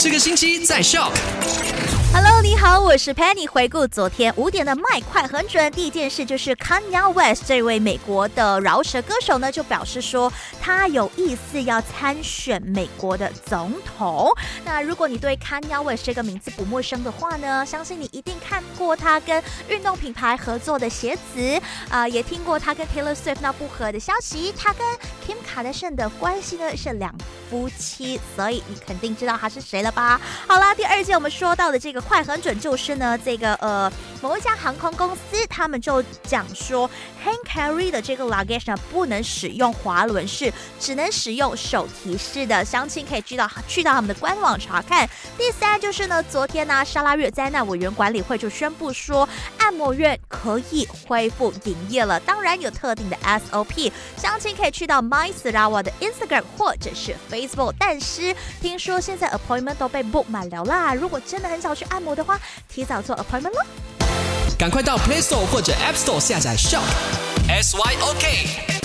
这个星期在 Shock。Hello，你好，我是 Penny。回顾昨天五点的麦快很准。第一件事就是 Kanye West 这位美国的饶舌歌手呢，就表示说他有意思要参选美国的总统。那如果你对 Kanye West 这个名字不陌生的话呢，相信你一定看过他跟运动品牌合作的鞋子啊、也听过他跟 Taylor Swift 闹不和的消息。他跟 Kim Kardashian 的关系呢是两夫妻，所以你肯定知道他是谁了吧？好啦，第二件我们说到的这个快很准，就是呢，这个呃某一家航空公司，他们就讲说，hand carry 的这个 luggage 呢不能使用滑轮式，只能使用手提式的。详情可以去到去到他们的官网查看。第三就是呢，昨天呢，沙拉越灾难委员管理会就宣布说，按摩院可以恢复营业了，当然有特定的 SOP，详情可以去到 My Sarawak 的 Instagram 或者是 Facebook。但是听说现在 appointment 都被 book 满了啦，如果真的很想去按摩的话，提早做 appointment 咯。赶快到 Play Store 或者 App Store 下载 Shock。S Y O K。